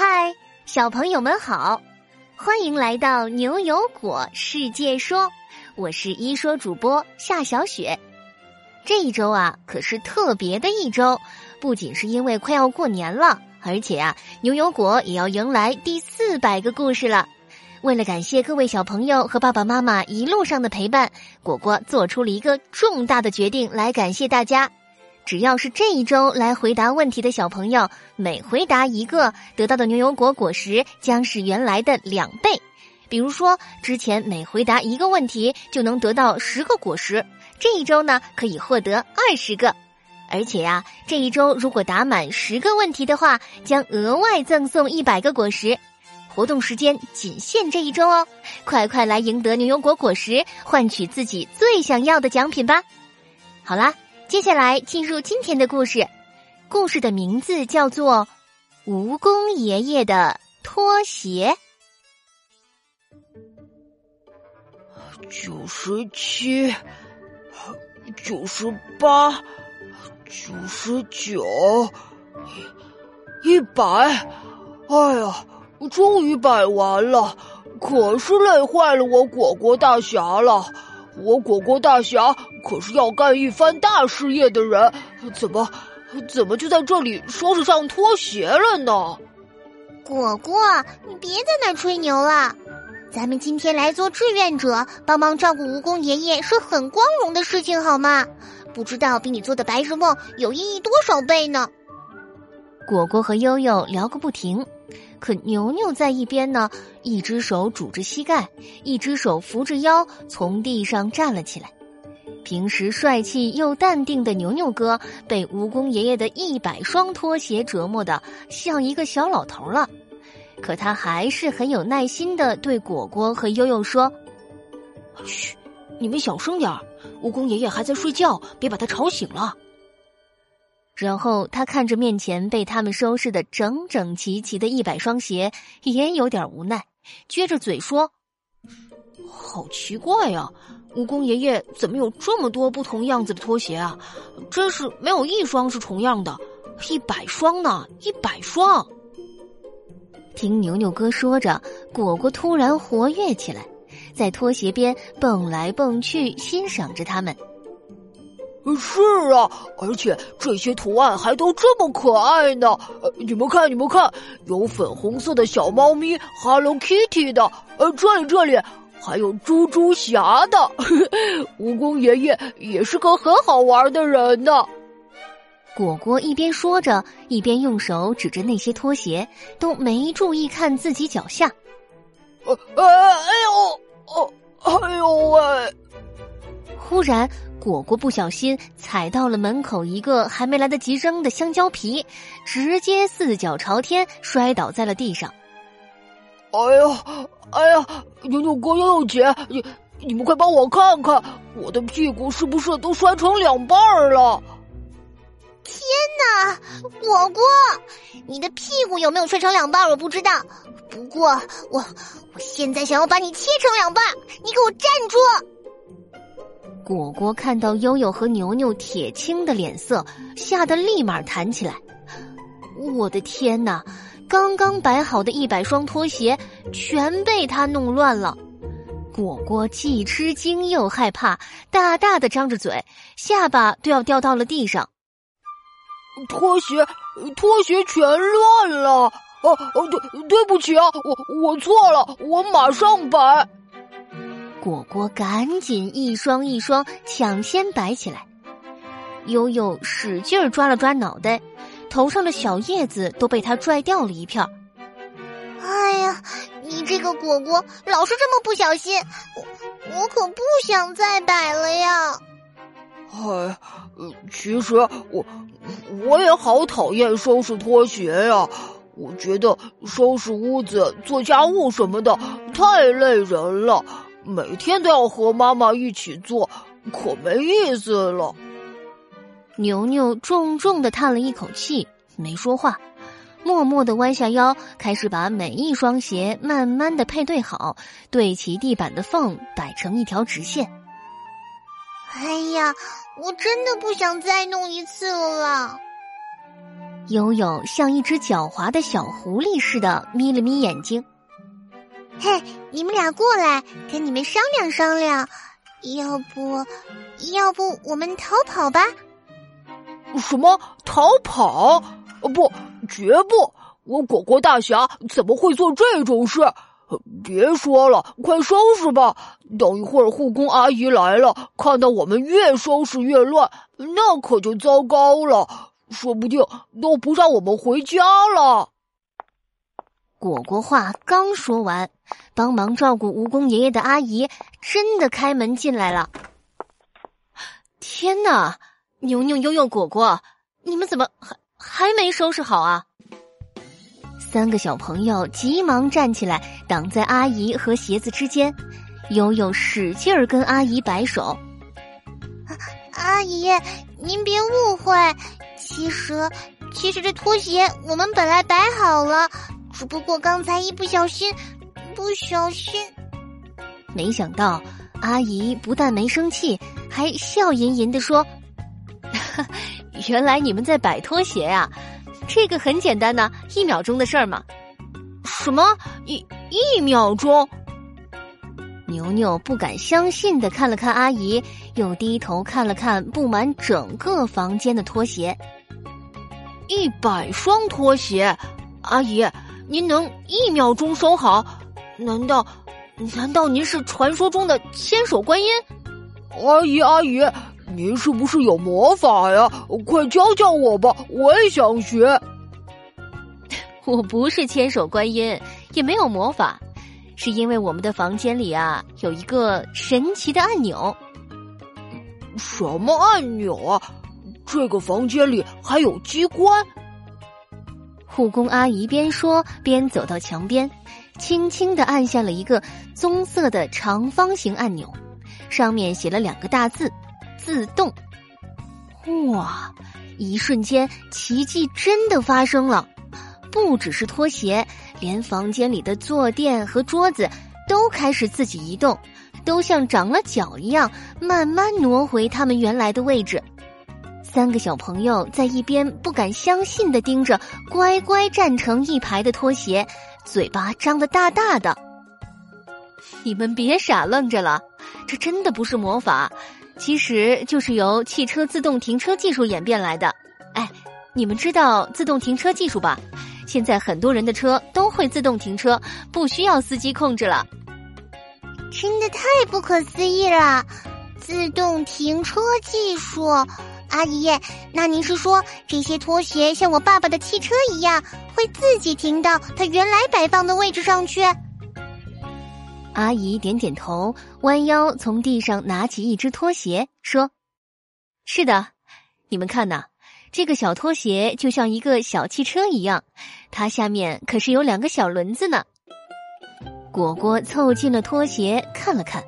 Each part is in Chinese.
嗨，小朋友们好，欢迎来到牛油果世界说，我是一说主播夏小雪。这一周啊，可是特别的一周，不仅是因为快要过年了，而且啊，牛油果也要迎来第四百个故事了。为了感谢各位小朋友和爸爸妈妈一路上的陪伴，果果做出了一个重大的决定来感谢大家。只要是这一周来回答问题的小朋友，每回答一个，得到的牛油果果实将是原来的两倍。比如说，之前每回答一个问题就能得到十个果实，这一周呢可以获得二十个。而且呀，这一周如果答满十个问题的话，将额外赠送一百个果实。活动时间仅限这一周哦，快快来赢得牛油果果实，换取自己最想要的奖品吧！好啦。接下来进入今天的故事，故事的名字叫做《蜈蚣爷爷的拖鞋》。九十七，九十八，九十九，一百！哎呀，终于摆完了，可是累坏了我果果大侠了。我果果大侠可是要干一番大事业的人，怎么怎么就在这里收拾上拖鞋了呢？果果，你别在那吹牛了，咱们今天来做志愿者，帮忙照顾蜈蚣爷爷是很光荣的事情，好吗？不知道比你做的白日梦有意义多少倍呢？果果和悠悠聊个不停。可牛牛在一边呢，一只手拄着膝盖，一只手扶着腰，从地上站了起来。平时帅气又淡定的牛牛哥，被蜈蚣爷爷的一百双拖鞋折磨的像一个小老头了。可他还是很有耐心的对果果和悠悠说：“嘘，你们小声点儿，蜈蚣爷爷还在睡觉，别把他吵醒了。”然后他看着面前被他们收拾的整整齐齐的一百双鞋，也有点无奈，撅着嘴说：“好奇怪呀，蜈蚣爷爷怎么有这么多不同样子的拖鞋啊？真是没有一双是重样的，一百双呢，一百双。”听牛牛哥说着，果果突然活跃起来，在拖鞋边蹦来蹦去，欣赏着他们。是啊，而且这些图案还都这么可爱呢！你们看，你们看，有粉红色的小猫咪 Hello Kitty 的，呃，这里这里还有猪猪侠的。蜈蚣爷爷也是个很好玩的人呢。果果一边说着，一边用手指着那些拖鞋，都没注意看自己脚下。呃，哎呦，哦，哎呦喂！忽然。果果不小心踩到了门口一个还没来得及扔的香蕉皮，直接四脚朝天摔倒在了地上。哎呀，哎呀，牛牛哥、悠悠姐，你你们快帮我看看，我的屁股是不是都摔成两半了？天哪，果果，你的屁股有没有摔成两半？我不知道，不过我我现在想要把你切成两半，你给我站住！果果看到悠悠和牛牛铁青的脸色，吓得立马弹起来。我的天哪！刚刚摆好的一百双拖鞋全被他弄乱了。果果既吃惊又害怕，大大的张着嘴，下巴都要掉到了地上。拖鞋，拖鞋全乱了！哦哦，对，对不起啊，我我错了，我马上摆。果果赶紧一双一双抢先摆起来，悠悠使劲抓了抓脑袋，头上的小叶子都被他拽掉了一片。哎呀，你这个果果老是这么不小心，我我可不想再摆了呀！哎，其实我我也好讨厌收拾拖鞋呀，我觉得收拾屋子、做家务什么的太累人了。每天都要和妈妈一起做，可没意思了。牛牛重重的叹了一口气，没说话，默默的弯下腰，开始把每一双鞋慢慢的配对好，对齐地板的缝，摆成一条直线。哎呀，我真的不想再弄一次了。悠悠像一只狡猾的小狐狸似的眯了眯眼睛。嘿，你们俩过来，跟你们商量商量，要不，要不我们逃跑吧？什么逃跑？不，绝不！我果果大侠怎么会做这种事？别说了，快收拾吧！等一会儿护工阿姨来了，看到我们越收拾越乱，那可就糟糕了，说不定都不让我们回家了。果果话刚说完，帮忙照顾蜈蚣爷爷的阿姨真的开门进来了。天哪！牛牛、悠悠、果果，你们怎么还还没收拾好啊？三个小朋友急忙站起来，挡在阿姨和鞋子之间。悠悠使劲儿跟阿姨摆手：“阿姨，您别误会，其实，其实这拖鞋我们本来摆好了。”只不过刚才一不小心，不小心，没想到阿姨不但没生气，还笑吟吟的说：“ 原来你们在摆拖鞋呀？这个很简单呐，一秒钟的事儿嘛。”什么一一秒钟？牛牛不敢相信的看了看阿姨，又低头看了看布满整个房间的拖鞋。一百双拖鞋，阿姨。您能一秒钟收好？难道难道您是传说中的千手观音？阿姨阿姨，您是不是有魔法呀？快教教我吧，我也想学。我不是千手观音，也没有魔法，是因为我们的房间里啊有一个神奇的按钮。什么按钮啊？这个房间里还有机关？护工阿姨边说边走到墙边，轻轻的按下了一个棕色的长方形按钮，上面写了两个大字“自动”。哇！一瞬间，奇迹真的发生了，不只是拖鞋，连房间里的坐垫和桌子都开始自己移动，都像长了脚一样，慢慢挪回他们原来的位置。三个小朋友在一边不敢相信的盯着乖乖站成一排的拖鞋，嘴巴张得大大的。你们别傻愣着了，这真的不是魔法，其实就是由汽车自动停车技术演变来的。哎，你们知道自动停车技术吧？现在很多人的车都会自动停车，不需要司机控制了。真的太不可思议了！自动停车技术。阿姨，那您是说这些拖鞋像我爸爸的汽车一样，会自己停到它原来摆放的位置上去？阿姨点点头，弯腰从地上拿起一只拖鞋，说：“是的，你们看呐，这个小拖鞋就像一个小汽车一样，它下面可是有两个小轮子呢。”果果凑近了拖鞋看了看，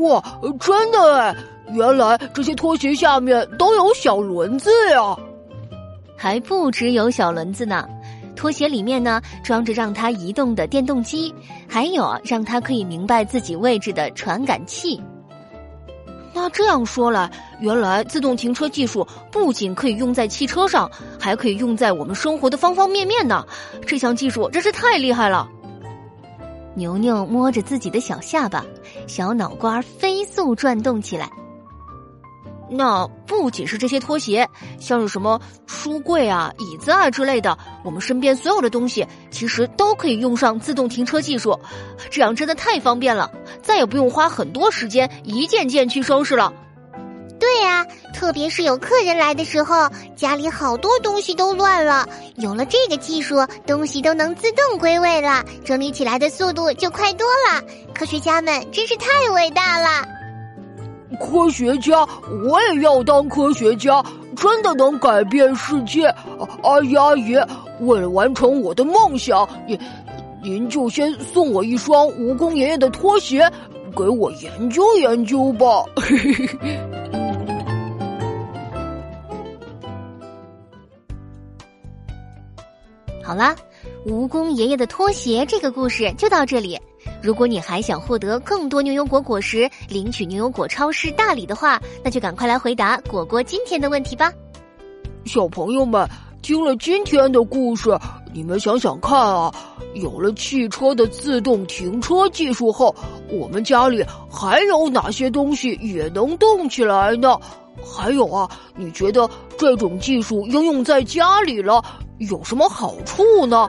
哇，真的哎！原来这些拖鞋下面都有小轮子呀，还不只有小轮子呢。拖鞋里面呢装着让它移动的电动机，还有让它可以明白自己位置的传感器。那这样说来，原来自动停车技术不仅可以用在汽车上，还可以用在我们生活的方方面面呢。这项技术真是太厉害了。牛牛摸着自己的小下巴，小脑瓜飞速转动起来。那不仅是这些拖鞋，像是什么书柜啊、椅子啊之类的，我们身边所有的东西，其实都可以用上自动停车技术，这样真的太方便了，再也不用花很多时间一件件去收拾了。对呀，特别是有客人来的时候，家里好多东西都乱了，有了这个技术，东西都能自动归位了，整理起来的速度就快多了。科学家们真是太伟大了。科学家，我也要当科学家，真的能改变世界。阿姨阿姨，为了完成我的梦想，您您就先送我一双蜈蚣爷爷的拖鞋，给我研究研究吧。好啦，蜈蚣爷爷的拖鞋这个故事就到这里。如果你还想获得更多牛油果果实，领取牛油果超市大礼的话，那就赶快来回答果果今天的问题吧。小朋友们，听了今天的故事，你们想想看啊，有了汽车的自动停车技术后，我们家里还有哪些东西也能动起来呢？还有啊，你觉得这种技术应用在家里了，有什么好处呢？